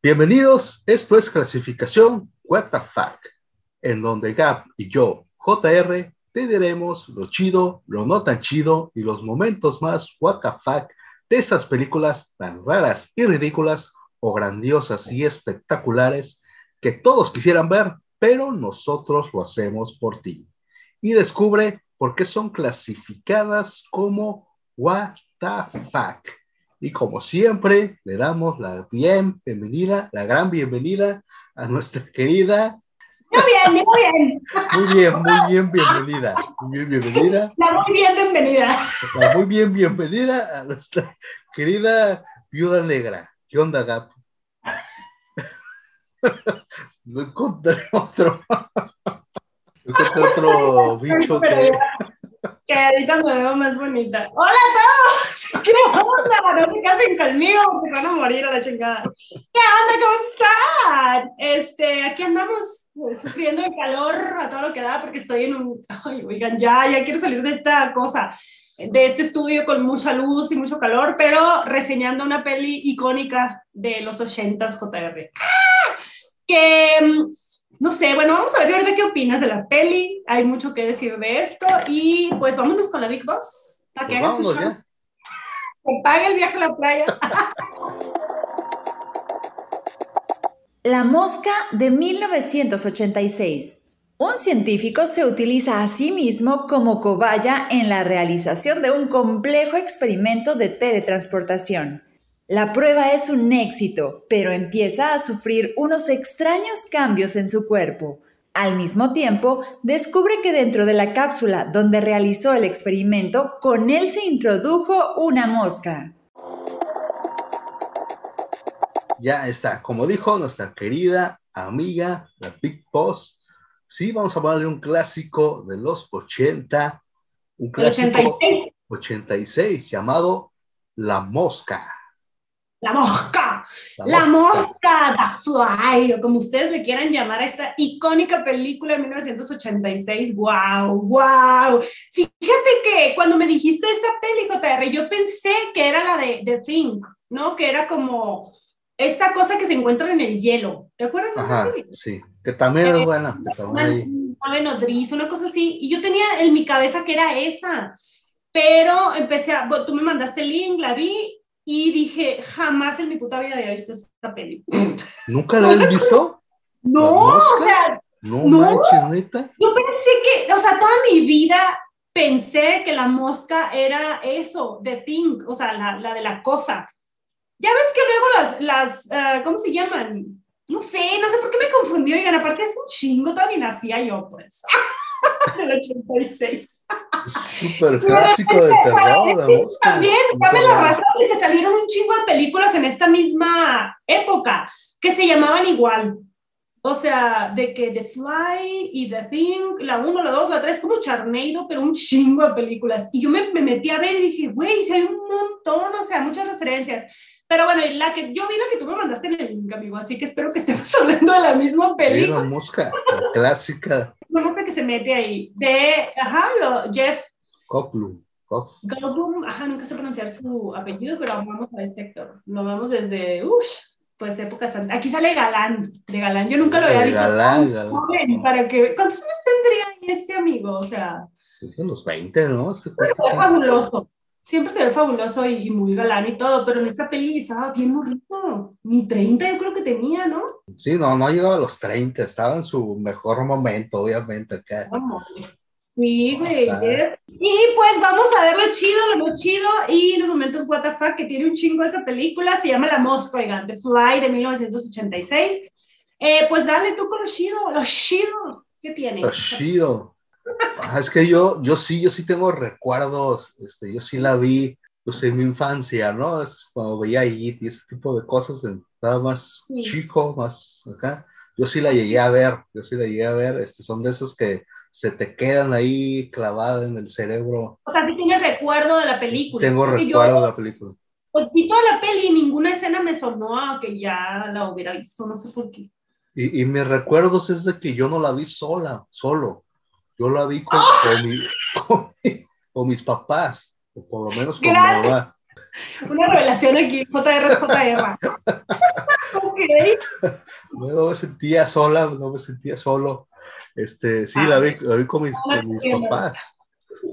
Bienvenidos, esto es clasificación What the Fuck, en donde Gap y yo, JR, te diremos lo chido, lo no tan chido y los momentos más What the Fuck de esas películas tan raras y ridículas o grandiosas y espectaculares que todos quisieran ver, pero nosotros lo hacemos por ti. Y descubre por qué son clasificadas como What the Fuck. Y como siempre, le damos la bienvenida, la gran bienvenida a nuestra querida. Muy bien, muy bien. Muy bien, muy bien, bienvenida. Muy bien, bienvenida. La muy bien, bienvenida. La muy bien, bienvenida a nuestra querida viuda negra. ¿Qué onda, Gap? No encontré otro. No encontré otro bicho que. Que ahorita me veo más bonita. ¡Hola a todos! ¿Qué onda? No se casen conmigo porque van a morir a la chingada. ¿Qué onda? ¿Cómo están? Este, aquí andamos pues, sufriendo el calor a todo lo que da porque estoy en un... Ay, oigan, ya, ya quiero salir de esta cosa, de este estudio con mucha luz y mucho calor, pero reseñando una peli icónica de los 80s JR. ¡Ah! Que no sé, bueno, vamos a ver ahorita qué opinas de la peli. Hay mucho que decir de esto. Y pues vámonos con la Big Boss. Para que Pues haga su show. ya. Que pague el viaje a la playa. La mosca de 1986. Un científico se utiliza a sí mismo como cobaya en la realización de un complejo experimento de teletransportación. La prueba es un éxito, pero empieza a sufrir unos extraños cambios en su cuerpo. Al mismo tiempo, descubre que dentro de la cápsula donde realizó el experimento, con él se introdujo una mosca. Ya está. Como dijo nuestra querida amiga, la Big Boss. Sí, vamos a hablar de un clásico de los 80. Un clásico 86. 86 llamado La Mosca. La mosca. La mosca, The Fly, o como ustedes le quieran llamar a esta icónica película de 1986. ¡Wow! ¡Wow! Fíjate que cuando me dijiste esta JR, yo pensé que era la de The Thing, ¿no? Que era como esta cosa que se encuentra en el hielo. ¿Te acuerdas de esa Ajá, peli? sí. Que también Eh, es buena. que también Una nodriza, una cosa así. Y yo tenía en mi cabeza que era esa. Pero empecé a, tú me mandaste el link, la vi y dije, jamás en mi puta vida había visto esta peli. ¿Nunca la has visto? No, o sea, No, No. manches, neta. yo pensé que, o sea, toda mi vida pensé que la mosca era eso, the thing, o sea, la, la de la cosa. Ya ves que luego las, las ah, ¿cómo se llaman? No sé, no sé por qué me confundió. Oigan, aparte es un chingo, todavía nacía yo, pues. Del 86. Súper clásico de terror, Mosca. También, dame la razón de que salieron un chingo de películas en esta misma época que se llamaban igual. O sea, de que The Fly y The Thing, la 1, la 2, la 3, como Charneido, pero un chingo de películas. Y yo me, me metí a ver y dije, güey, si hay un montón, o sea, muchas referencias. Pero bueno, y la que yo vi la que tú me mandaste en el link, amigo, así que espero que estemos hablando de la misma película. La Mosca, la clásica. Me gusta que se mete ahí. De, ajá, lo, Jeff Coplum. Cop- Goldblum, ajá, nunca sé pronunciar su apellido, pero amamos a ese actor. Lo vamos desde, uff, pues épocas antes. Aquí sale Galán, de Galán. Yo nunca lo había visto. Galán, Galán. joven, para que, ¿Cuántos años tendría este amigo? O sea, En los 20, ¿no? Se se ve fabuloso. Siempre se ve fabuloso y, y muy galán y todo, pero en esta peli estaba bien morrito. Ni 30 yo creo que tenía, ¿no? Sí, no, no llegaba a los 30, estaba en su mejor momento, obviamente, acá. Sí, güey. Y pues vamos a ver lo chido, lo no chido y los momentos WTF que tiene un chingo esa película. Se llama La Mosca, oigan, The Fly de 1986. Eh, pues dale tú con lo chido, lo chido. ¿Qué tiene? Está chido. Ah, es que yo, yo sí, yo sí tengo recuerdos, este, yo sí la vi, pues en mi infancia, ¿no? Es cuando veía It y ese tipo de cosas, estaba más Sí. chico, más acá. Yo sí la llegué a ver, yo sí la llegué a ver, este, son de esos que se te quedan ahí clavadas en el cerebro. O sea, sí tienes recuerdo de la película. Tengo Porque recuerdo Yo, de la película. pues vi toda la peli y ninguna escena me sonó a que ya la hubiera visto, no sé por qué. Y, y mis recuerdos es de que yo no la vi sola, solo. Yo la vi con, ¡Ah! con, mi- con mi- con mis papás, o por lo menos con mi mamá. Una revelación aquí, JR es JR. ok, no me sentía sola, no me sentía solo. Este, sí, la vi, la vi con mis, con mis papás.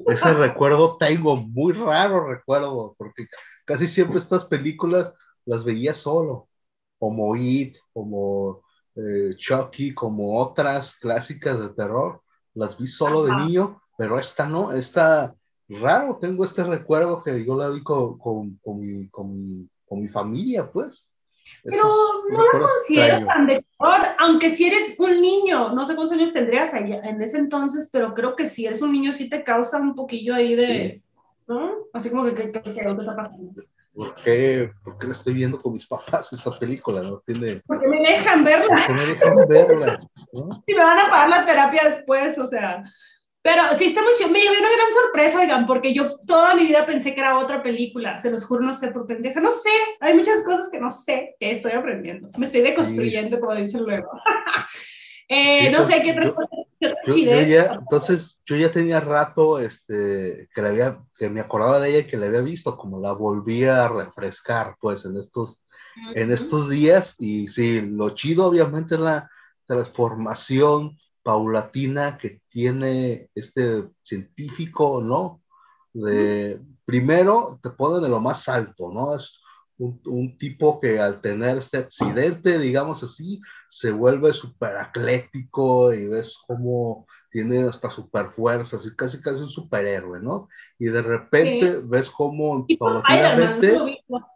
Ese recuerdo tengo, muy raro recuerdo, porque casi siempre estas películas las veía solo, como It, como eh, Chucky, como otras clásicas de terror, las vi solo de niño, pero esta no, esta raro, tengo este recuerdo que yo la vi con, con, con, mi, con, mi, con mi familia, pues. Pero no la considero tan de terror, aunque si eres un niño, no sé cuántos años tendrías allá, en ese entonces, pero creo que si eres un niño sí te causa un poquillo ahí de, ¿no? Así como que, ¿qué está pasando? ¿Por qué, ¿Por qué la estoy viendo con mis papás esta película? No tiene... Porque me dejan verla. Porque me dejan verla. ¿no? Y me van a pagar la terapia después, o sea. Pero sí está muy chido. Me llevé una gran sorpresa, oigan, porque yo toda mi vida pensé que era otra película. Se los juro, no sé por pendeja. No sé. Hay muchas cosas que no sé que estoy aprendiendo. Me estoy deconstruyendo, como dicen luego. eh, no sé qué otra yo, ya, entonces, yo ya tenía rato este, que, había, que me acordaba de ella y que la había visto, como la volvía a refrescar, pues, en estos, en estos días. Y sí, lo chido, obviamente, es la transformación paulatina que tiene este científico, ¿no? De, primero te pone de lo más alto, ¿no? Es un, tipo que al tener este accidente, digamos así, se vuelve súper atlético y ves cómo tiene hasta super fuerza, así casi casi un superhéroe, ¿no? Y de repente ves cómo paulatinamente,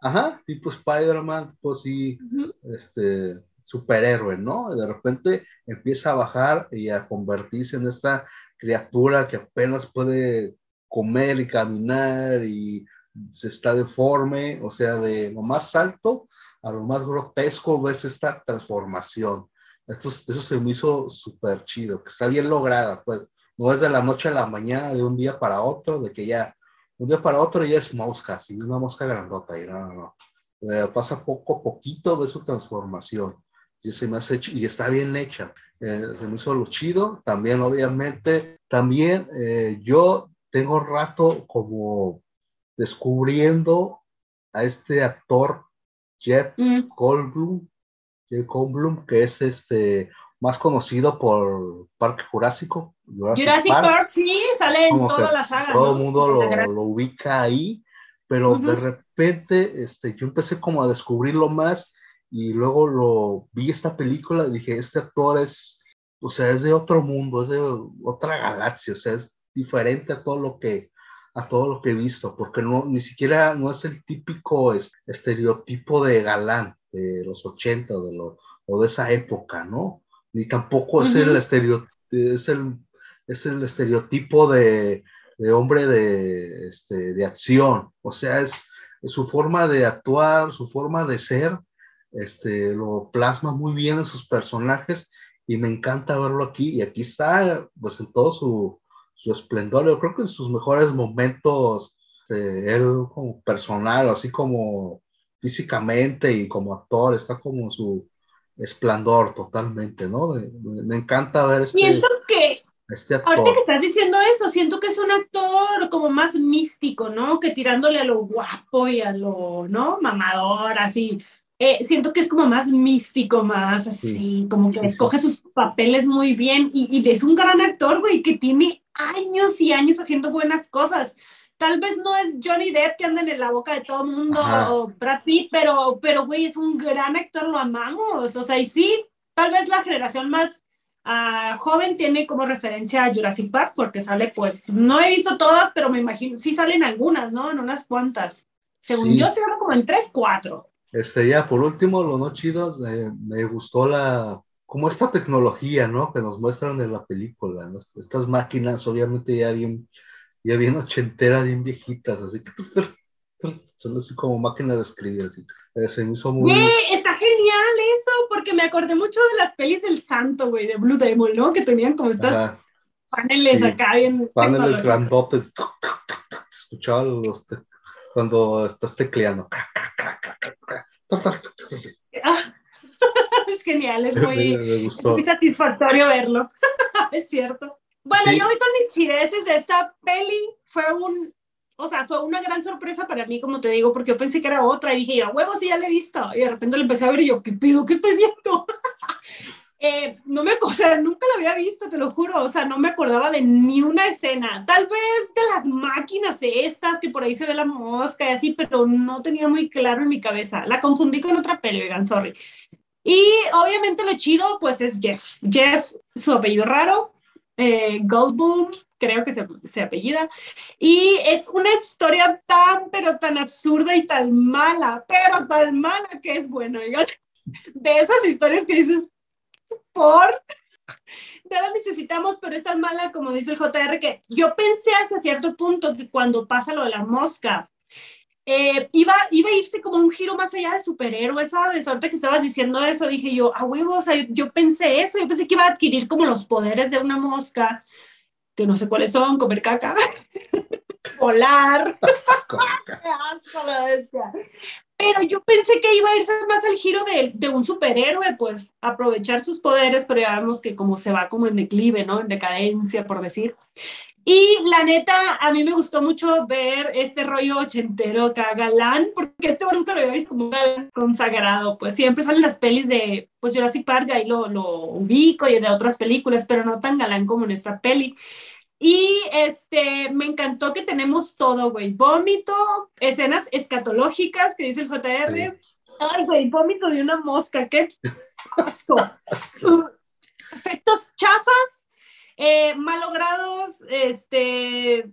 ajá, tipo Spider-Man, pues sí, este, superhéroe, ¿no? Y de repente empieza a bajar y a convertirse en esta criatura que apenas puede comer y caminar y se está deforme, o sea, de lo más alto a lo más grotesco ves esta transformación. Esto, eso se me hizo súper chido, que está bien lograda, pues no es de la noche a la mañana, de un día para otro, de que ya, un día para otro ya es mosca, así, una mosca grandota, y no, no, no. Eh, pasa poco a poquito, ves su transformación, y se me hace, y está bien hecha, eh, se me hizo lo chido, también obviamente, también eh, yo tengo rato como descubriendo a este actor Jeff mm. Goldblum, Jeff Goldblum, que es este más conocido por Parque Jurásico. Jurassic, Park, sí, sale en toda la saga. Todo el mundo lo, ubica ahí, pero de repente este, yo empecé como a descubrirlo más y luego lo vi esta película y dije, este actor es, o sea, es de otro mundo, es de otra galaxia, o sea, es diferente a todo lo que a todo lo que he visto, porque no, ni siquiera no es el típico estereotipo de galán de los 80 de lo, o de esa época, ¿no? Ni tampoco es, el estereo, es, el, es el estereotipo de, de hombre de, este, de acción, o sea, es, su forma de actuar, su forma de ser, este, lo plasma muy bien en sus personajes y me encanta verlo aquí. Y aquí está pues en todo su, su esplendor. Yo creo que en sus mejores momentos, eh, él como personal, así como físicamente y como actor, está como su esplendor totalmente, ¿no? Me, encanta ver este, siento que, este actor. Ahorita que estás diciendo eso, siento que es un actor como más místico, ¿no? Que tirándole a lo guapo y a lo, ¿no? Mamador, así. Eh, siento que es como más místico, más así, como que escoge sus papeles muy bien y, y es un gran actor, güey, que tiene años y años haciendo buenas cosas. Tal vez no es Johnny Depp que anda en la boca de todo el mundo o Brad Pitt, pero, pero, güey, es un gran actor, lo amamos. O sea, y sí, tal vez la generación más uh, joven tiene como referencia a Jurassic Park, porque sale, pues, no he visto todas, pero me imagino, sí salen algunas, ¿no? En unas cuantas. Según yo, se como en tres, cuatro. Este, ya, por último, lo no chido, eh, me gustó la, como esta tecnología, ¿no? Que nos muestran en la película, ¿no? Estas máquinas, obviamente ya bien, ya bien ochenteras, bien viejitas, así que son así como máquinas de escribir, así. Eh, se me hizo muy... está genial eso, porque me acordé mucho de las pelis del santo, güey, de Blue Demon, ¿no? Que tenían como estas paneles acá bien... Paneles grandotes, escuchaba los cuando estás tecleando. Ah es genial, es muy, satisfactorio verlo, es cierto. Bueno, yo voy con mis chireses de esta peli, fue un o sea, fue una gran sorpresa para mí, como te digo, porque yo pensé que era otra y dije, yo, huevos, sí, ya le he visto. Y de repente le empecé a ver y yo, ¿qué pido? ¿Qué estoy viendo? eh, no me, o sea, nunca la había visto, te lo juro, o sea, no me acordaba de ni una escena, tal vez de las máquinas estas, que por ahí se ve la mosca y así, pero no tenía muy claro en mi cabeza. La confundí con otra peli, oigan, sorry. Y obviamente lo chido, pues es Jeff. Jeff, su apellido raro, eh, Goldblum, creo que se, se, apellida, y es una historia tan, pero tan absurda y tan mala, pero tan mala que es bueno, de esas historias que dices, por, no la necesitamos, pero es tan mala como dice el JR que yo pensé hasta cierto punto que cuando pasa lo de la mosca, eh, iba, iba a irse como un giro más allá de superhéroe, ¿sabes? Ahorita que estabas diciendo eso, dije yo, a huevos, o sea, yo pensé eso, yo pensé que iba a adquirir como los poderes de una mosca, que no sé cuáles son, comer caca, volar. asco la bestia. Pero yo pensé que iba a irse más al giro de, de, un superhéroe, pues aprovechar sus poderes, pero ya vemos que como se va como en declive, ¿no? En decadencia, por decir. Y la neta, a mí me gustó mucho ver este rollo ochentero acá, galán, porque este bueno nunca lo había visto como un galán consagrado, pues siempre salen las pelis de, pues Jurassic Park, ahí lo, lo ubico y de otras películas, pero no tan galán como en esta peli. Y este, me encantó que tenemos todo, güey. Vómito, escenas escatológicas, que dice el JR. Sí. Ay, güey, vómito de una mosca, qué asco. Efectos chafas, eh, malogrados, este,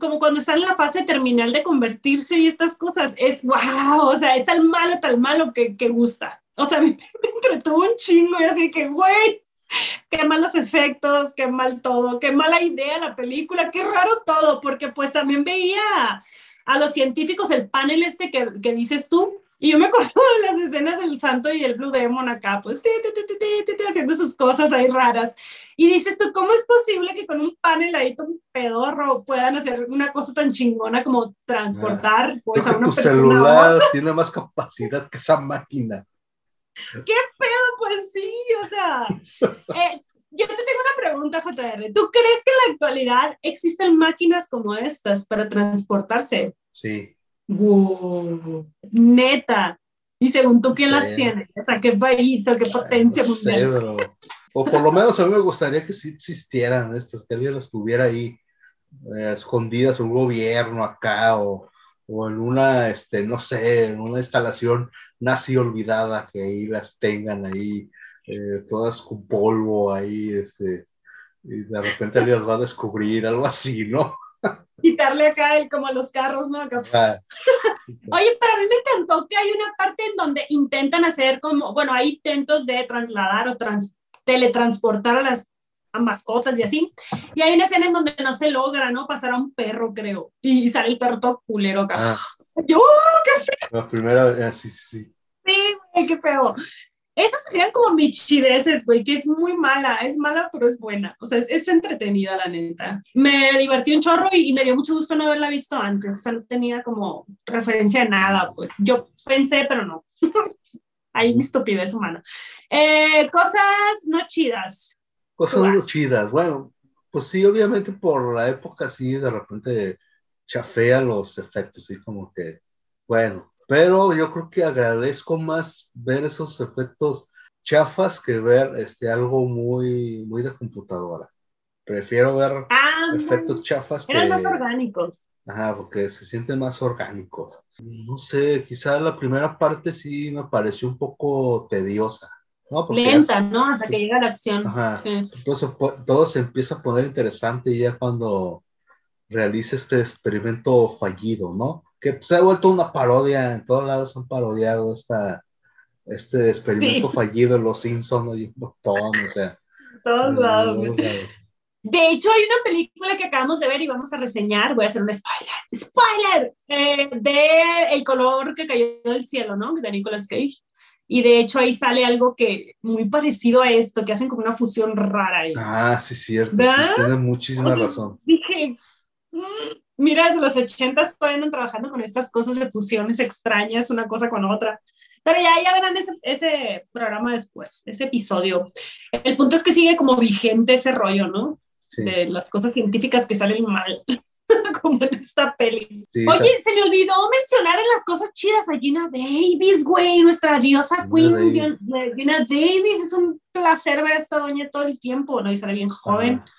como cuando están en la fase terminal de convertirse y estas cosas. Es wow, o sea, es tal malo, tal malo que, que gusta. O sea, me, me entretuvo un chingo y así que, güey, qué malos efectos, qué mal todo, qué mala idea la película, qué raro todo, porque pues también veía a los científicos, el panel este que, que dices tú, y yo me acuerdo de las escenas del Santo y el Blue Demon acá, pues, haciendo sus cosas ahí raras. Y dices tú, ¿cómo es posible que con un panel ahí un pedorro puedan hacer una cosa tan chingona como transportar Ah, pues, a una tu persona? celular otra? tiene más capacidad que esa máquina. ¿Qué pedo? Pues sí, o sea. eh, yo te tengo una pregunta, JR. ¿Tú crees que en la actualidad existen máquinas como estas para transportarse? Sí. Wow, neta. Y según tú, ¿quién Sí. las tiene? O sea, ¿qué país o qué potencia No sé, mundial? bro. O por lo menos a mí me gustaría que sí existieran estas, que alguien las tuviera ahí eh, escondidas en un gobierno acá o, o en una, este, no sé, en una instalación nazi olvidada, que ahí las tengan ahí, eh, todas con polvo ahí, este, y de repente alguien las va a descubrir, algo así, ¿no? Quitarle acá el, como a los carros, ¿no? Ah, Oye, pero a mí me encantó que hay una parte en donde intentan hacer como, bueno, hay intentos de trasladar o trans- teletransportar a las a mascotas y así. Y hay una escena en donde no se logra, ¿no? Pasar a un perro, creo. Y sale el perro todo culero acá. ah, Yo, ¡oh, qué feo! la primera, eh, sí, sí, sí. Sí, güey, qué feo. Esas serían como michideces, güey, que es muy mala, es mala, pero es buena. O sea, es, es entretenida, la neta. Me divertí un chorro y, y me dio mucho gusto no haberla visto antes. O sea, no tenía como referencia a nada, pues yo pensé, pero no. Ahí mi estupidez humana. Eh, cosas no chidas. Cosas muy chidas. Bueno, pues sí, obviamente por la época sí, de repente chafea los efectos, sí, como que, bueno, pero yo creo que agradezco más ver esos efectos chafas que ver este, algo muy, muy de computadora. Prefiero ver Ah, efectos chafas que... eran más orgánicos. Ajá, porque se sienten más orgánicos. No sé, quizás la primera parte sí me pareció un poco tediosa, ¿no? Porque Lenta, ¿no? Hasta que llega la acción. Ajá. Sí. Entonces todo se empieza a poner interesante ya cuando realiza este experimento fallido, ¿no? Que se ha vuelto una parodia, en todos lados han parodiado esta, este experimento Sí. fallido, los Simpsons y un montón, o sea. Todos lados. De hecho, hay una película que acabamos de ver y vamos a reseñar, voy a hacer un spoiler, spoiler, eh, de El color que cayó del cielo, ¿no? De Nicolas Cage. Y de hecho ahí sale algo que muy parecido a esto, que hacen como una fusión rara ahí. Ah, sí, cierto, sí, tiene muchísima O sea, razón. Dije, "Mm, mira, desde los ochentas todavía andan trabajando con estas cosas de fusiones extrañas, una cosa con otra. Pero ya, ya verán ese, ese programa después, ese episodio. El punto es que sigue como vigente ese rollo, ¿no? Sí. de las cosas científicas que salen mal. como en esta peli. Sí, Oye, ta- se me olvidó mencionar en las cosas chidas a Gina Davis, güey, nuestra diosa Gina Queen Davis. Gina, Gina Davis. Es un placer ver a esta doña todo el tiempo, ¿no? Y sale bien joven. ah,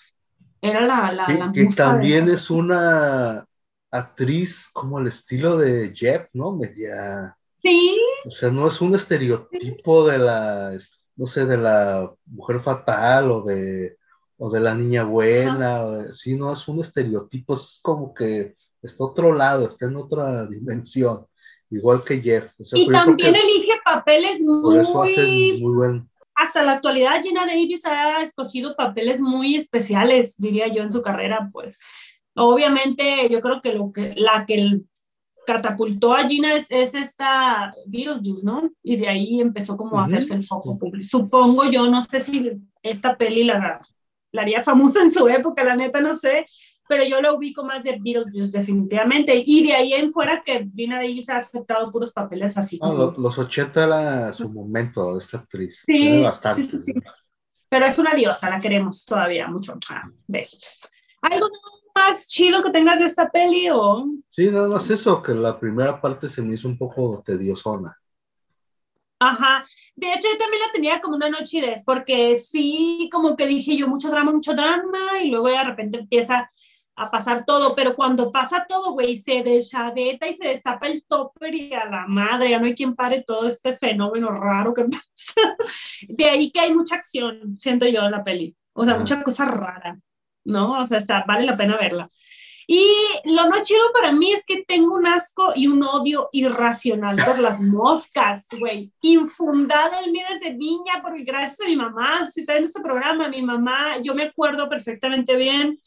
Era la, la, que, la que musa de también es una actriz como el estilo de Jeff, ¿no? Media, Sí, o sea, no es un estereotipo de la, no sé, de la mujer fatal o de, o de la niña buena, o de- sí, no es un estereotipo, es como que está otro lado, está en otra dimensión, igual que Jeff. O sea, y también elige papeles por eso hacen muy... muy buen Hasta la actualidad, Gina Davis ha escogido papeles muy especiales, diría yo, en su carrera, pues. Obviamente, yo creo que, lo que la que catapultó a Gina es, es esta Beetlejuice, ¿no? Y de ahí empezó como a hacerse el foco público. Supongo yo, no sé si esta peli la, la haría famosa en su época, la neta no sé, pero yo la ubico más de Beetlejuice definitivamente. Y de ahí en fuera que Gina Davis ha aceptado puros papeles así. Como- lo- los 80 era su momento de esta actriz. Sí, bastante. sí, sí, sí. Pero es una diosa, la queremos todavía mucho. Ah, besos. ¿Algo más chido que tengas de esta peli o...? Sí, nada más eso, que la primera parte se me hizo un poco tediosona. Ajá. De hecho, yo también la tenía como una nochidez, porque sí, como que dije yo, mucho drama, mucho drama, y luego de repente empieza a pasar todo, pero cuando pasa todo, güey, se deschaveta y se destapa el topper y a la madre, ya no hay quien pare todo este fenómeno raro que pasa. De ahí que hay mucha acción, siento yo, en la peli. O sea, Ajá. mucha cosa rara, ¿no? O sea, está, vale la pena verla. Y lo no chido para mí es que tengo un asco y un odio irracional por las moscas, güey. Infundado en mí desde niña, porque gracias a mi mamá, si está en este programa, mi mamá, yo me acuerdo perfectamente bien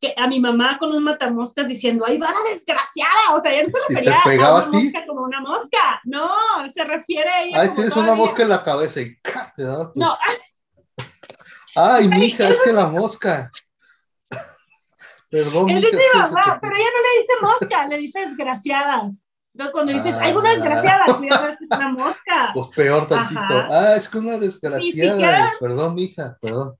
que a mi mamá con un matamoscas diciendo, ¡ay, va la desgraciada! O sea, ella no se refería a una mosca como una mosca. No, se refiere a ella Ay, tienes una mosca en la cabeza y te tu- No, Ay, mija, es que la mosca. Perdón, esa mija, es mi mamá, pero ella no le dice mosca, le dice desgraciadas. Entonces, cuando dices, ¡ay, una Ah. desgraciada! Tú ya sabes que es una mosca. Pues peor tantito. Ajá. Ah, es que una desgraciada. siquiera- Perdón, mija, perdón.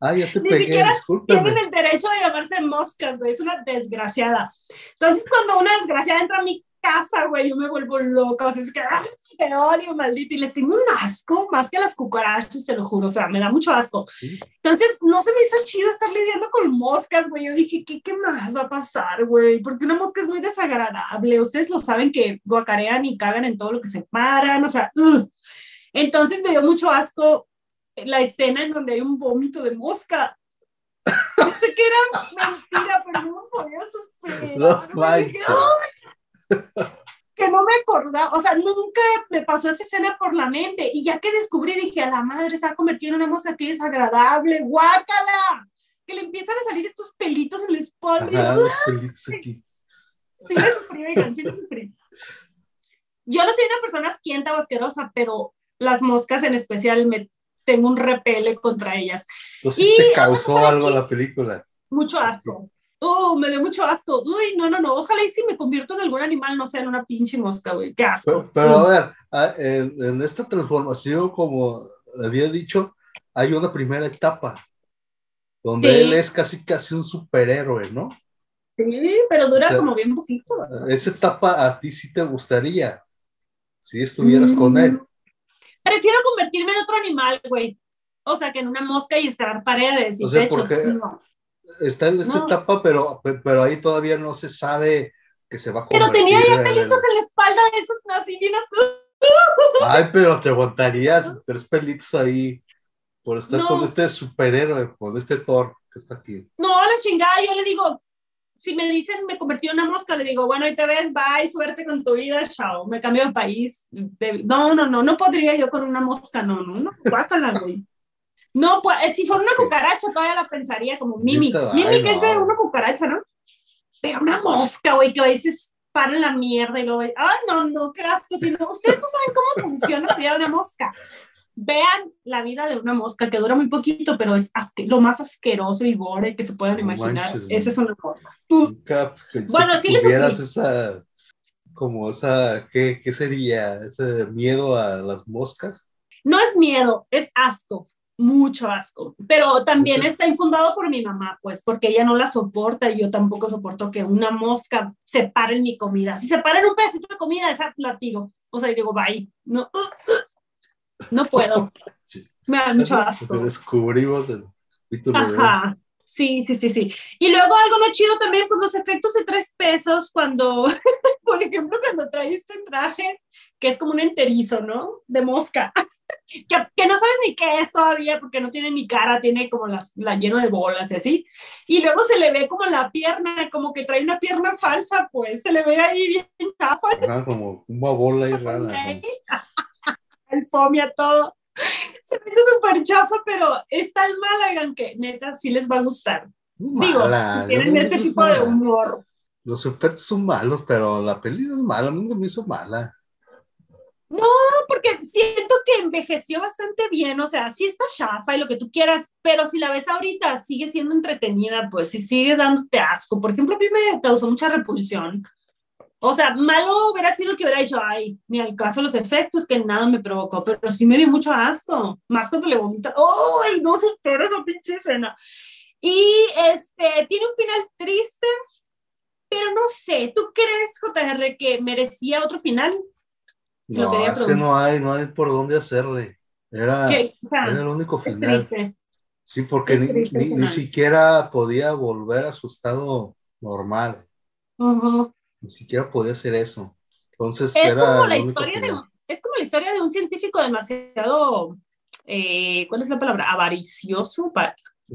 Ah, ya te Ni pegué, siquiera discúlpeme. tienen el derecho de llamarse moscas, güey, es una desgraciada. Entonces, cuando una desgraciada entra a mi casa, güey, yo me vuelvo loca, o sea, es que ¡ay, te odio, maldito, y les tengo un asco, más que las cucarachas, te lo juro, o sea, me da mucho asco. Entonces, no se me hizo chido estar lidiando con moscas, güey, yo dije, ¿qué, qué más va a pasar, güey? Porque una mosca es muy desagradable, ustedes lo saben que guacarean y cagan en todo lo que se paran, o sea, ugh. entonces me dio mucho asco la escena en donde hay un vómito de mosca. Yo sé que era mentira, pero no me podía superar. No. Dije. "Ay", que no me acordaba, o sea, nunca me pasó esa escena por la mente. Y ya que descubrí, dije, a la madre se va a convertir en una mosca que desagradable, guácala. Que le empiezan a salir estos pelitos en la espalda. aquí. sí le sufrí, oigan, sí sufrí. Yo no soy una persona asquienta o asquerosa, pero las moscas en especial me tengo un repele contra ellas. Entonces Y te causó cosa algo la película. Mucho asco. Oh, me dio mucho asco. Uy, no, no, no. Ojalá y si me convierto en algún animal, no sea en una pinche mosca, güey. Qué asco. Pero, pero a ver, ah, en, en esta transformación, como había dicho, hay una primera etapa donde Sí. él es casi casi un superhéroe, ¿no? Sí, pero dura O sea, como bien poquito. Esa etapa a ti sí te gustaría, si estuvieras Mm. con él. Prefiero convertirme en otro animal, güey. O sea, que en una mosca y escalar paredes y O sea, techos. No. Está en esta No. etapa, pero, pero ahí todavía no se sabe que se va a Pero tenía ya el- pelitos en la espalda de esos azul. Ay, pero te aguantarías tres pelitos ahí por estar No. con este superhéroe, con este Thor que está aquí. No, la chingada, yo le digo, si me dicen me convertí en una mosca, le digo, bueno, ahí te ves, bye, suerte con tu vida, chao, me cambio de país. No, no, no, no podría yo con una mosca, no, no, no, guácala, güey. No, pues, eh, si fuera una cucaracha todavía la pensaría como Mimic. Mimic es de una cucaracha, ¿no? Pero una mosca, güey, que a veces para en la mierda y luego, ay, no, no, qué asco. Si no, ustedes no saben cómo funciona la vida de una mosca. Vean la vida de una mosca que dura muy poquito, pero es lo más asqueroso y gore que se puedan No imaginar. manches, Esa es una mosca. Uh, Nunca Bueno, que sí esa, como esa, ¿qué, ¿qué sería? Ese miedo a las moscas. no es miedo, es asco. mucho asco. Pero también está infundado por mi mamá, pues, porque ella no la soporta y yo tampoco soporto que una mosca se pare en mi comida. Si se para en un pedacito de comida, esa latigo. O sea, y digo, bye. No, no puedo. Me da mucho asco. Descubrimos el Ajá. Sí, sí, sí, sí. Y luego algo no chido también, pues los efectos de tres pesos, cuando, por ejemplo, cuando traes este traje, que es como un enterizo, ¿no? De mosca, que, que, no sabes ni qué es todavía, porque no tiene ni cara, tiene como las, la lleno de bolas y así. Y luego se le ve como la pierna, como que trae una pierna falsa, pues, se le ve ahí bien chafa. Ajá, como una bola y rara. El fomia, todo se me hizo súper chafa, pero es tan mala, que neta sí les va a gustar. Digo, tienen ese tipo de humor. Los efectos son malos, pero la peli no es mala, a mí me hizo mala. No, porque siento que envejeció bastante bien, o sea, sí está chafa y lo que tú quieras, pero si la ves ahorita sigue siendo entretenida, pues sí sigue dándote asco. Por ejemplo, a mí me causó mucha repulsión o sea, malo hubiera sido que hubiera dicho, ay, ni al caso los efectos, que nada me provocó, pero sí me dio mucho asco, más cuando le vomita, ¡oh, no supero esa pinche escena! Y este, tiene un final triste, pero no sé, ¿tú crees, JR, que merecía otro final? No, es que no hay, no hay por dónde hacerle. Era, era el único final. Sí, porque ni, ni, siquiera podía volver a su estado normal. Ajá ni siquiera podía hacer eso. Entonces, es, como la historia de un, es como la historia de un científico demasiado, eh, ¿cuál es la palabra? Avaricioso.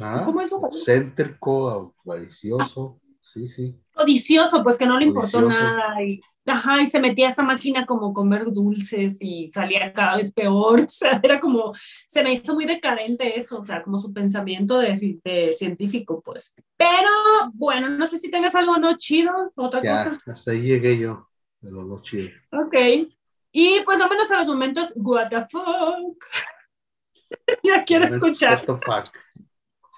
Ah, ¿Cómo es eso? Céntrico, avaricioso, sí, sí. Odicioso, pues que no le importó nada y, ajá, y se metía a esta máquina como comer dulces y salía cada vez peor, o sea, era como, se me hizo muy decadente eso, o sea, como su pensamiento de, de científico, pues. Pero, bueno, no sé si tengas algo no chido, otra ya, cosa. hasta ahí llegué yo, de los no chido. Ok, y pues vámonos a los momentos, what the fuck. ya quiero escuchar. What the fuck.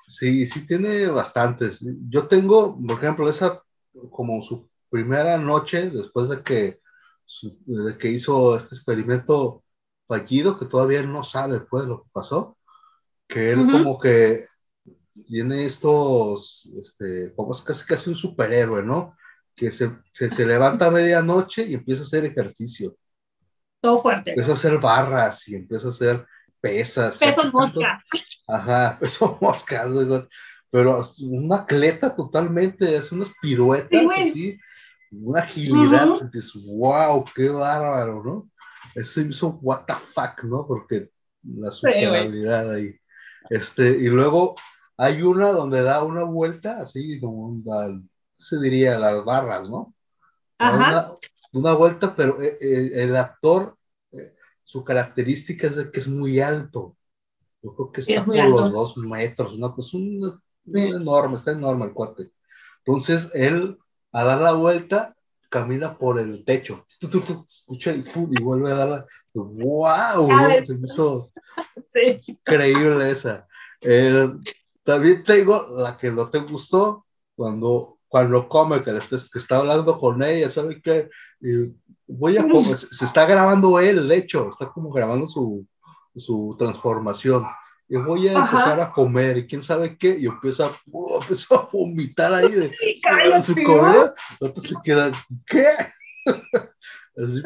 Sí, sí tiene bastantes. Yo tengo, por ejemplo, esa como su primera noche después de que, de que hizo este experimento fallido, que todavía no sabe pues lo que pasó, que él como que tiene estos, este, como es casi casi un superhéroe, ¿no? Que se, se, levanta a medianoche y empieza a hacer ejercicio. Todo fuerte. Empieza a hacer barras y empieza a hacer pesas. Peso mosca. Ajá, peso mosca. Pero una atleta totalmente, es unas piruetas así una agilidad, dices, wow, qué bárbaro, ¿no? Eso hizo what the fuck, ¿no? Porque la superabilidad ahí. Este, y luego hay una donde da una vuelta, así como, una, se diría? Las barras, ¿no? Ajá. Una, vuelta, pero eh, eh, el actor, eh, su característica es de que es muy alto. Yo creo que está por los dos metros, ¿no? Pues un, enorme, está enorme el cuate. Entonces, él a dar la vuelta, camina por el techo. escucha el fútbol y vuelve a darla. ¡Wow! Se me hizo increíble esa. Eh, también tengo la que no te gustó cuando, cuando come, que, que está hablando con ella, ¿sabe qué? voy a se está grabando él, el hecho, está como grabando su, su transformación y voy a empezar a comer y quién sabe qué, y empieza, a vomitar ahí de, su comida, entonces se queda, ¿qué? Así,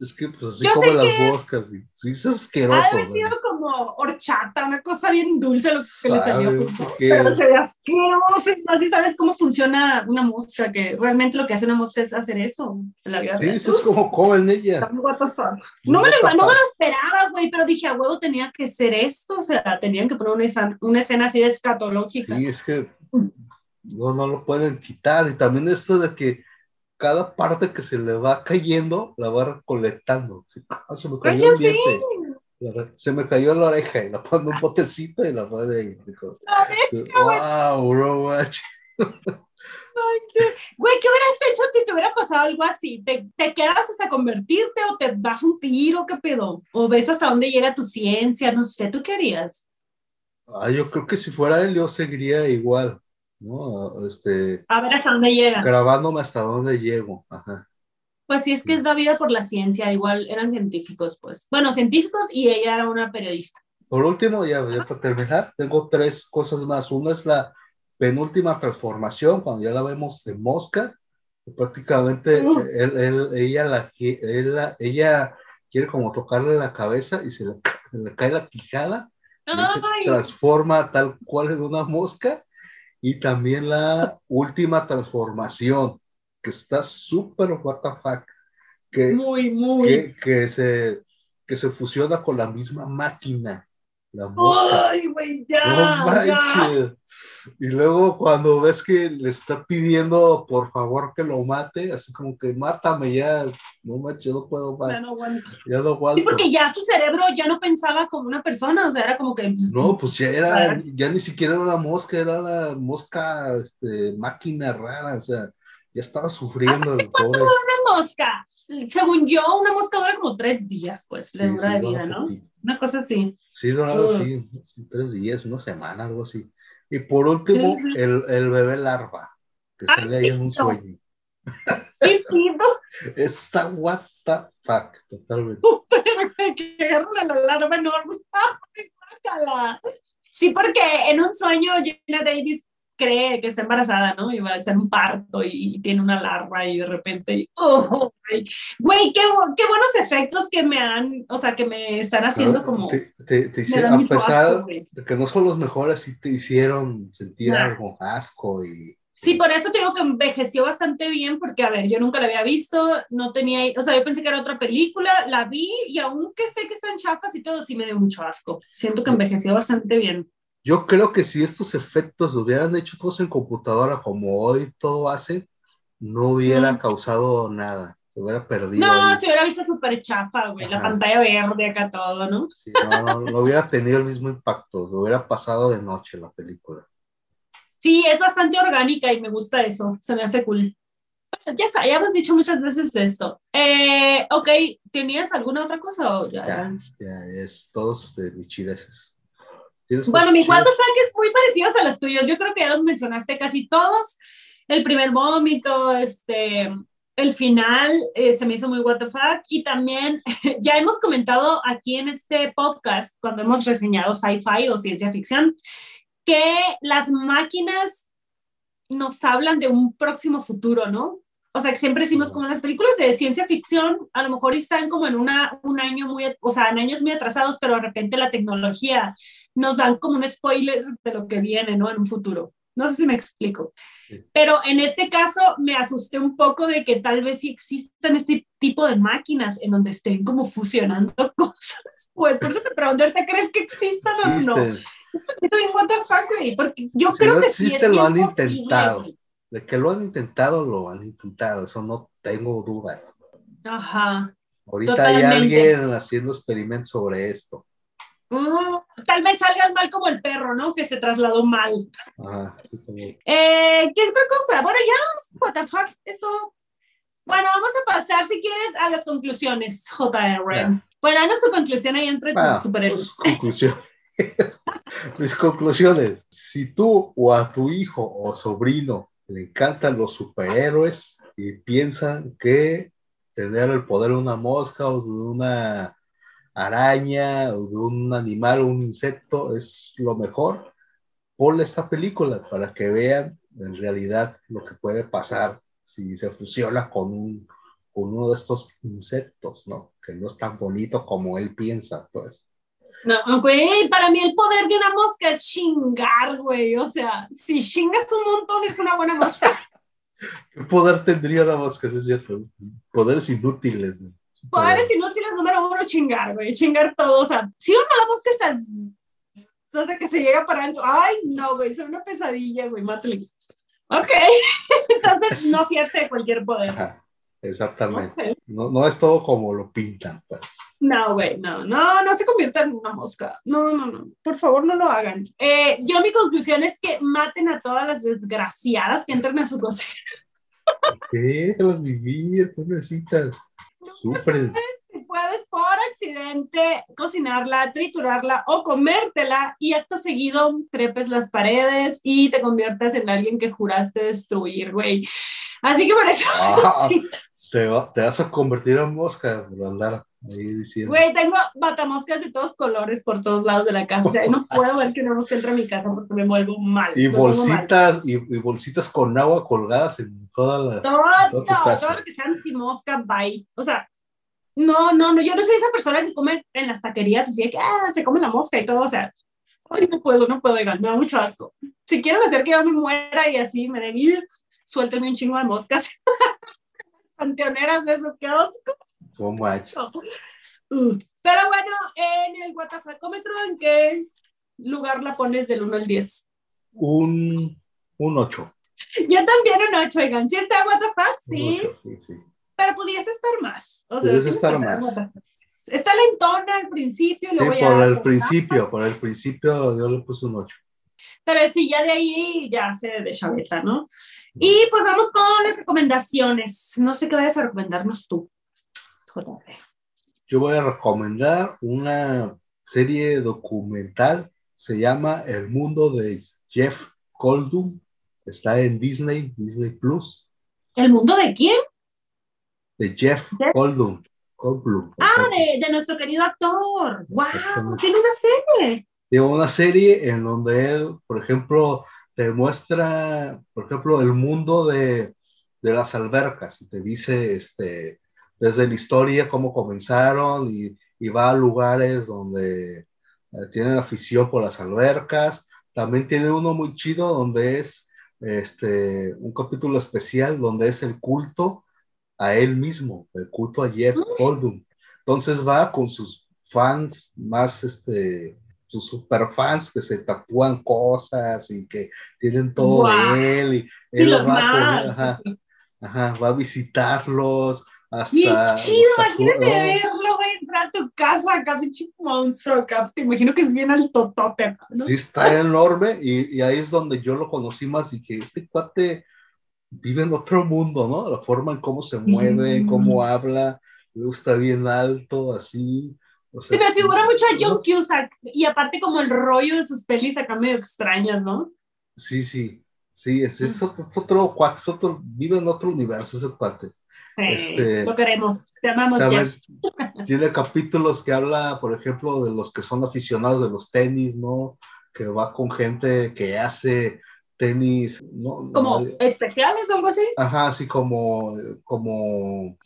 es que pues así como las moscas, sí, sí es asqueroso. Ha sido como horchata, una cosa bien dulce lo que le salió. Pero se ve asqueroso, así sabes cómo funciona una mosca, que realmente lo que hace una mosca es hacer eso en la vida Sí, eso es como comen ella. No me, lo, no me lo esperaba, güey, pero dije, a huevo tenía que ser esto, o sea, tenían que poner una escena, una escena así de escatológica. Sí, es que no, no lo pueden quitar, y también esto de que cada parte que se le va cayendo la va recolectando. Se me cayó el diente. Se me cayó la oreja y la pone un botecito y la pone ahí. wow, bro, Güey, ¿qué hubieras hecho si te hubiera pasado algo así? ¿Te, ¿Te, quedas hasta convertirte o te das un tiro? ¿Qué pedo? ¿O ves hasta dónde llega tu ciencia? No sé, ¿tú qué harías? Ah, yo creo que si fuera él, yo seguiría igual. ¿no? Este, a ver hasta dónde llega. Grabándome hasta dónde llego. Ajá. Pues sí, es que es la vida por la ciencia, igual eran científicos, pues. Bueno, científicos y ella era una periodista. por último, ya, ya para terminar, tengo tres cosas más. Una es la penúltima transformación, cuando ya la vemos de mosca, prácticamente él, él, ella, la, él, ella quiere como tocarle la cabeza y se le, se le cae la quijada, se transforma tal cual en una mosca, y también la última transformación, que está súper what the fuck, que, muy, muy. Que, que, se, que se fusiona con la misma máquina. La mosca. Ay, güey, ya, No ya. Y luego cuando ves que le está pidiendo por favor que lo mate, así como que mátame ya, no manches, yo no puedo más, Ya no aguanto. ya no aguanto. Sí, porque ya su cerebro ya no pensaba como una persona, o sea, era como que... No, pues ya era, ya ni siquiera era una mosca, era una mosca, este, máquina rara, o sea, ya estaba sufriendo el pobre. Una mosca, según yo, una mosca dura como tres días, pues, le Sí, dura sí, de dura vida, ¿no? poquito. Una cosa así. Sí, duraba Ugh. así, tres días, una semana, algo así. Y por último, Sí, el, el bebé larva, que Ay, sale ahí en un sueño. ¿Qué? Está what the fuck, totalmente. que agarran la larva enorme. Sí, porque en un sueño Gina Davis cree que está embarazada, ¿no? Y va a hacer un parto y, y tiene una larva y de repente, ¡oh! Güey, qué, qué buenos efectos que me han, o sea, que me están haciendo ¿no? como... Te, te- te hicieron, a pesar asco, de que no son los mejores, sí te hicieron sentir Nah. algo asco y Sí, por eso te digo que envejeció bastante bien, porque, a ver, yo nunca la había visto, no tenía, o sea, yo pensé que era otra película, la vi y aunque sé que están chafas y todo, sí me dio mucho asco. Siento que envejeció bastante bien. Yo creo que si estos efectos lo hubieran hecho todos en computadora como hoy todo hace, no hubiera Mm. causado nada, se hubiera perdido. No, ahí. se hubiera visto súper chafa, güey, la pantalla verde acá todo, ¿no? Sí, no, no, no hubiera tenido el mismo impacto, lo hubiera pasado de noche la película. Sí, es bastante orgánica y me gusta eso, se me hace cool. Ya, ya hemos dicho muchas veces de esto. Eh, ok, ¿tenías alguna otra cosa o ya? Ya, ya es todos de. ¿Tienes Bueno, mi cosas cuarto Frank es muy parecidos a los tuyos. Yo creo que ya los mencionaste casi todos. El primer vómito, este, el final eh, se me hizo muy what the fuck. Y también ya hemos comentado aquí en este podcast, cuando hemos reseñado sci-fi o ciencia ficción, que las máquinas nos hablan de un próximo futuro, ¿no? O sea, que siempre decimos como las películas de ciencia ficción, a lo mejor están como en una, un año muy, o sea, en años muy atrasados, pero de repente la tecnología nos dan como un spoiler de lo que viene, ¿no? En un futuro. No sé si me explico. Sí. Pero en este caso me asusté un poco de que tal vez sí existan este tipo de máquinas en donde estén como fusionando cosas. Pues por eso te pregunto, ¿te crees que existan o no? Existen. Eso es what the fuck, güey, porque yo Si creo no que sí es existe, lo han intentado. De que lo han intentado, lo han intentado, eso no tengo duda. Ajá. Ahorita Totalmente. hay alguien haciendo experimentos sobre esto. Mm, tal vez salgan mal como el perro, ¿no? Que se trasladó mal. Ajá, Eh, ¿Qué otra cosa? Bueno, ya, what the fuck, eso. Bueno, vamos a pasar, si quieres, a las conclusiones, JR. Ya. Bueno, danos tu conclusión ahí entre Bueno, tus superhéroes. pues, conclusiones. Mis conclusiones. Si tú o a tu hijo o sobrino le encantan los superhéroes y piensan que tener el poder de una mosca o de una araña o de un animal o un insecto es lo mejor, ponle esta película para que vean en realidad lo que puede pasar si se fusiona con, un, uno de estos insectos, ¿no? Que no es tan bonito como él piensa, pues. No, güey, para mí el poder de una mosca es chingar, güey. O sea, si chingas un montón, es una buena mosca. ¿Qué poder tendría la mosca? Es cierto. Poderes inútiles. Poderes inútiles, número uno, chingar, güey. Chingar todo. O sea, si una mala mosca está. No sé, que se llega para adentro. Ay, no, güey, es una pesadilla, güey. Matrix. Ok. Entonces, no fiarse de cualquier poder. Ajá, exactamente. No, no es todo como lo pintan, pues. No, güey, no, no, no se convierta en una mosca. No, no, no, por favor no lo hagan. Eh, yo mi conclusión es que maten a todas las desgraciadas que entren a su cocina. Déjalas vivir, pobrecitas. Sufren. Si puedes por accidente cocinarla, triturarla o comértela y acto seguido trepes las paredes y te conviertas en alguien que juraste destruir, güey. Así que por eso... Ah, te, va- te vas a convertir en mosca por andar ahí diciendo. Güey, tengo matamoscas de todos colores por todos lados de la casa. O sea, no puedo ver que una mosca entre a mi casa porque me vuelvo mal. Y vuelvo mal. bolsitas, y, y bolsitas con agua colgadas en toda la. Todo, toda tu casa. todo lo que sea antimosca, bye. O sea, no, no, no, yo no soy esa persona que come en las taquerías así de que ah, se come la mosca y todo, o sea, ay, no puedo, no puedo, oigan, me da mucho asco. Si quieren hacer que yo me muera y así me den, "Ih, suéltenme un chingo de moscas. Panteoneras de esos, que asco. ¿Cómo manches? Uh, Pero bueno, en el Guatafacómetro, ¿en qué lugar la pones del 1 al 10? Un, un 8. Yo también un 8, oigan, ¿sí está WTF? Sí. sí, sí. pero pudiese estar más. O Pudiese sí me estar más. Está lentona al principio y Sí, ya. por el se principio, por el principio yo le puse un 8. Pero sí, ya de ahí ya se de chaveta, ¿no? Y pues vamos con las recomendaciones. No sé qué vayas a recomendarnos tú. Yo voy a recomendar una serie documental, se llama El mundo de Jeff Goldblum, está en Disney, Disney Plus, ¿El mundo de quién? de Jeff Jeff. Goldblum. Goldblum. Ah, de, de nuestro querido actor. ¡Wow! Tiene una serie. de una serie en donde él, por ejemplo, te muestra, por ejemplo, el mundo de, de las albercas y te dice este, desde la historia cómo comenzaron y, y va a lugares donde eh, tienen afición por las albercas. También tiene uno muy chido donde es este, un capítulo especial donde es el culto a él mismo, el culto a Jeff Goldblum. Entonces va con sus fans más, este, sus superfans que se tatúan cosas y que tienen todo de él y él los va, más. ajá, ajá, va a visitarlos hasta Bien chido, imagínate tatúa- verlo, güey, entrar a tu casa, acá, pinche monstruo, acá. Te imagino que es bien altotote ¿no? Sí, está enorme y, y ahí es donde yo lo conocí más y que este cuate vive en otro mundo, ¿no? La forma en cómo se mueve, cómo habla, luego está bien alto, así. O sea, Se me figura mucho a John. Cusack y aparte como el rollo de sus pelis acá medio extrañas, ¿no? Sí, sí, sí, es, es otro, es otro cuate, es otro- vive en otro universo ese cuate. Sí, Este- lo queremos, te amamos, Jeff. tiene capítulos que habla, por ejemplo, de los que son aficionados de los tenis, ¿no? Que va con gente que hace tenis, ¿no? Como No, especiales o algo así. Ajá, así como, como,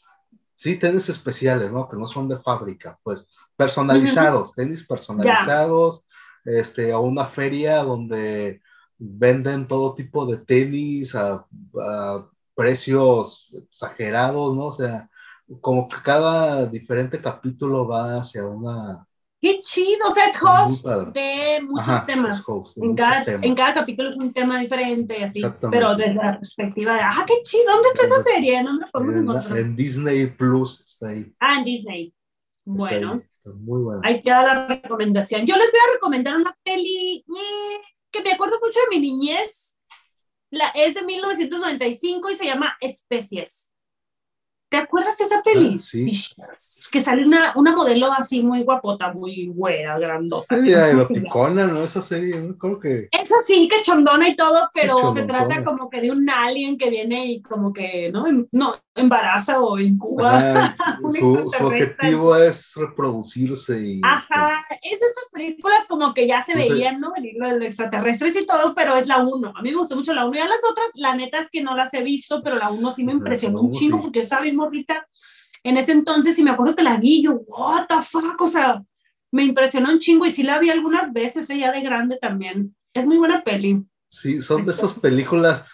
sí, tenis especiales, ¿no? Que no son de fábrica, pues, personalizados, tenis personalizados, este, a una feria donde venden todo tipo de tenis a, a precios exagerados, ¿no? O sea, como que cada diferente capítulo va hacia una... Qué chido, o sea, es host de muchos Ajá, temas. host de En muchos cada, temas. en cada capítulo es un tema diferente, así, pero desde la perspectiva de, ah, qué chido, ¿dónde está esa serie? ¿Dónde la podemos En, encontrar? en Disney Plus está ahí. Ah, en Disney. Bueno, muy buena. ahí queda la recomendación. Yo les voy a recomendar una peli que me acuerdo mucho de mi niñez. La, es de 1995 y se llama Especies. ¿Te acuerdas de esa peli? Ah, sí. Que sale una, una modelo así muy guapota, muy güera, grandota. que no eroticona, ¿no? Esa serie, ¿no? Creo que... Es así, cachondona y todo, pero se trata como que de un alien que viene y como que, ¿no? Em- No, embaraza o incuba. Ajá, su, objetivo es reproducirse y... Ajá, es estas películas como que ya se No sé. veían, ¿no? Venir lo de los extraterrestres y todo, pero es la uno. A mí me gustó mucho la uno. Y a las otras, la neta es que no las he visto, pero la uno sí me impresionó un chingo sí. porque yo estaba bien morrita en ese entonces y me acuerdo que la vi yo, what the fuck, o sea, me impresionó un chingo y sí la vi algunas veces, ella de grande también. Es muy buena peli. Sí, son de esas películas...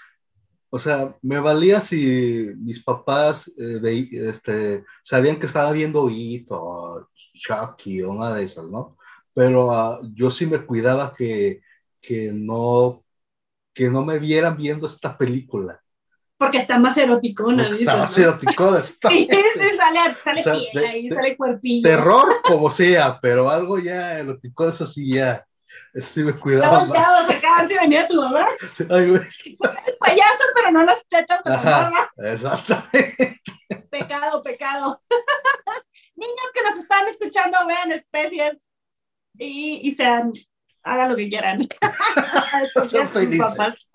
O sea, me valía si mis papás eh, este, sabían que estaba viendo It o Chucky o una de esas, ¿no? Pero ah, yo sí me cuidaba que, que, no, que no me vieran viendo esta película. Porque está más eroticona. ¿no? así eroticona, Sí, sí, sale, sale O sea, piel de- ahí, de- sale cuerpillo. Terror como sea, pero algo ya erótico, eso sí ya, eso sí me Está cuidaba más. volteado, se venir tu mamá. Ay, güey. Payaso, pero no las tetas de Ajá. morra. Exactamente. Pecado, pecado. Niños que nos están escuchando, vean especies y, y sean, hagan lo que quieran. Sus felices. papás.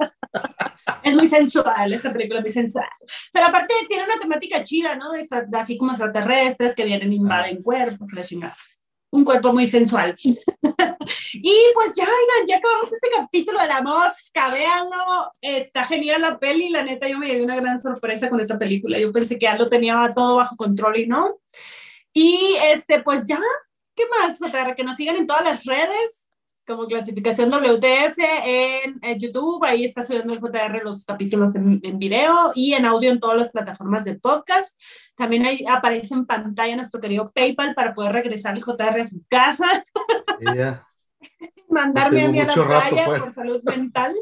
Es muy sensual, esa película es muy sensual. Pero aparte tiene una temática chida, ¿no? De, así como extraterrestres que vienen invaden cuerpos, la chingada. Un cuerpo muy sensual. y pues ya, oigan, ya acabamos este capítulo de la mosca, véanlo. Está genial la peli, la neta, yo me llevé una gran sorpresa con esta película. Yo pensé que ya lo tenía todo bajo control y no. Y este, pues ya, ¿qué más? Para que nos sigan en todas las redes como clasificación WTF en, YouTube, ahí está subiendo el JR los capítulos en, video y en audio en todas las plataformas de podcast. También ahí aparece en pantalla nuestro querido PayPal para poder regresar el JR a su casa. Mandarme a mí a la playa pues. por salud mental.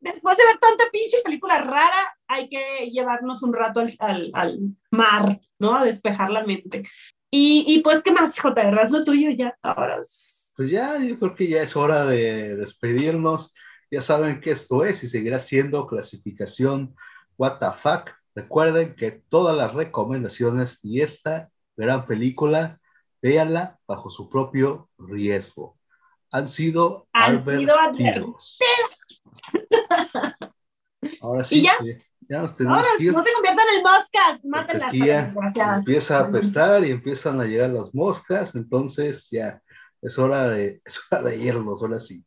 Después de ver tanta pinche película rara, hay que llevarnos un rato al, al, mar, ¿no? A despejar la mente. Y, y pues, ¿qué más, JR? Es lo tuyo ya. Ahora pues ya, yo creo que ya es hora de despedirnos. Ya saben que esto es y seguirá siendo clasificación What the fuck. Recuerden que todas las recomendaciones y esta gran película, véanla bajo su propio riesgo. Han sido Han sido Ahora sí. ¿Y ya? ya nos Ahora, no se conviertan en moscas, mátenlas. Empieza a apestar y empiezan a llegar las moscas, entonces ya es hora de, es hora de irnos, ahora sí.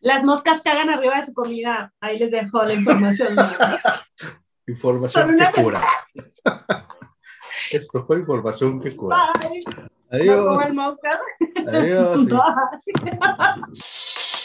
Las moscas cagan arriba de su comida. Ahí les dejo la información. información que cura. Esto fue información que cura. Bye. Adiós. No moscas. Adiós. Bye.